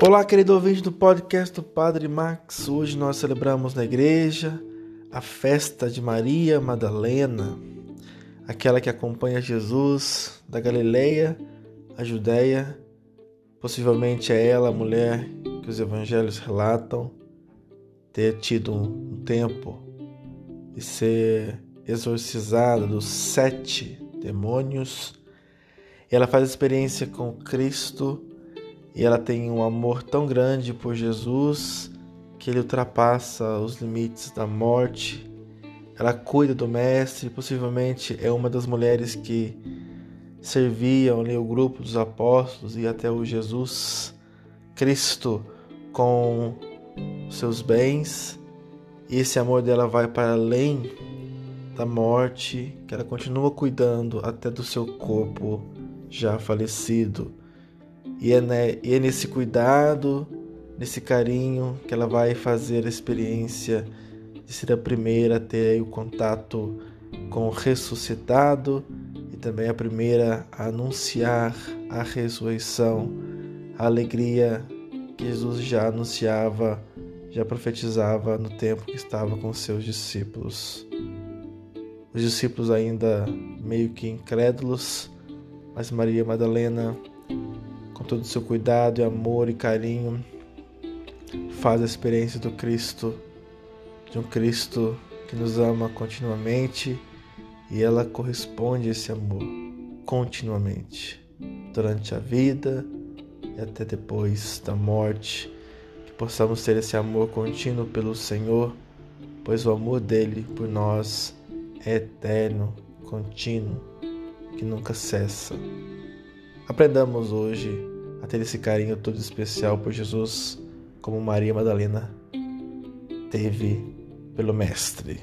Olá, querido ouvinte do podcast do Padre Max. Hoje nós celebramos na igreja a festa de Maria Madalena, aquela que acompanha Jesus da Galileia à Judéia. Possivelmente é ela a mulher que os evangelhos relatam ter tido um tempo de ser exorcizada dos sete demônios. Ela faz experiência com Cristo e ela tem um amor tão grande por Jesus que ele ultrapassa os limites da morte. Ela cuida do Mestre, possivelmente é uma das mulheres que serviam ali o grupo dos apóstolos e até o Jesus Cristo com seus bens. E esse amor dela vai para além da morte, que ela continua cuidando até do seu corpo já falecido. E é, né, e é nesse cuidado, nesse carinho, que ela vai fazer a experiência de ser a primeira a ter o contato com o ressuscitado e também a primeira a anunciar a ressurreição, a alegria que Jesus já anunciava, já profetizava no tempo que estava com seus discípulos. Os discípulos ainda meio que incrédulos, mas Maria Madalena com todo o seu cuidado e amor e carinho, faz a experiência do Cristo, de um Cristo que nos ama continuamente e ela corresponde a esse amor continuamente, durante a vida e até depois da morte, que possamos ter esse amor contínuo pelo Senhor, pois o amor dele por nós é eterno, contínuo, que nunca cessa. Aprendamos hoje a ter esse carinho todo especial por Jesus, como Maria Madalena teve pelo Mestre.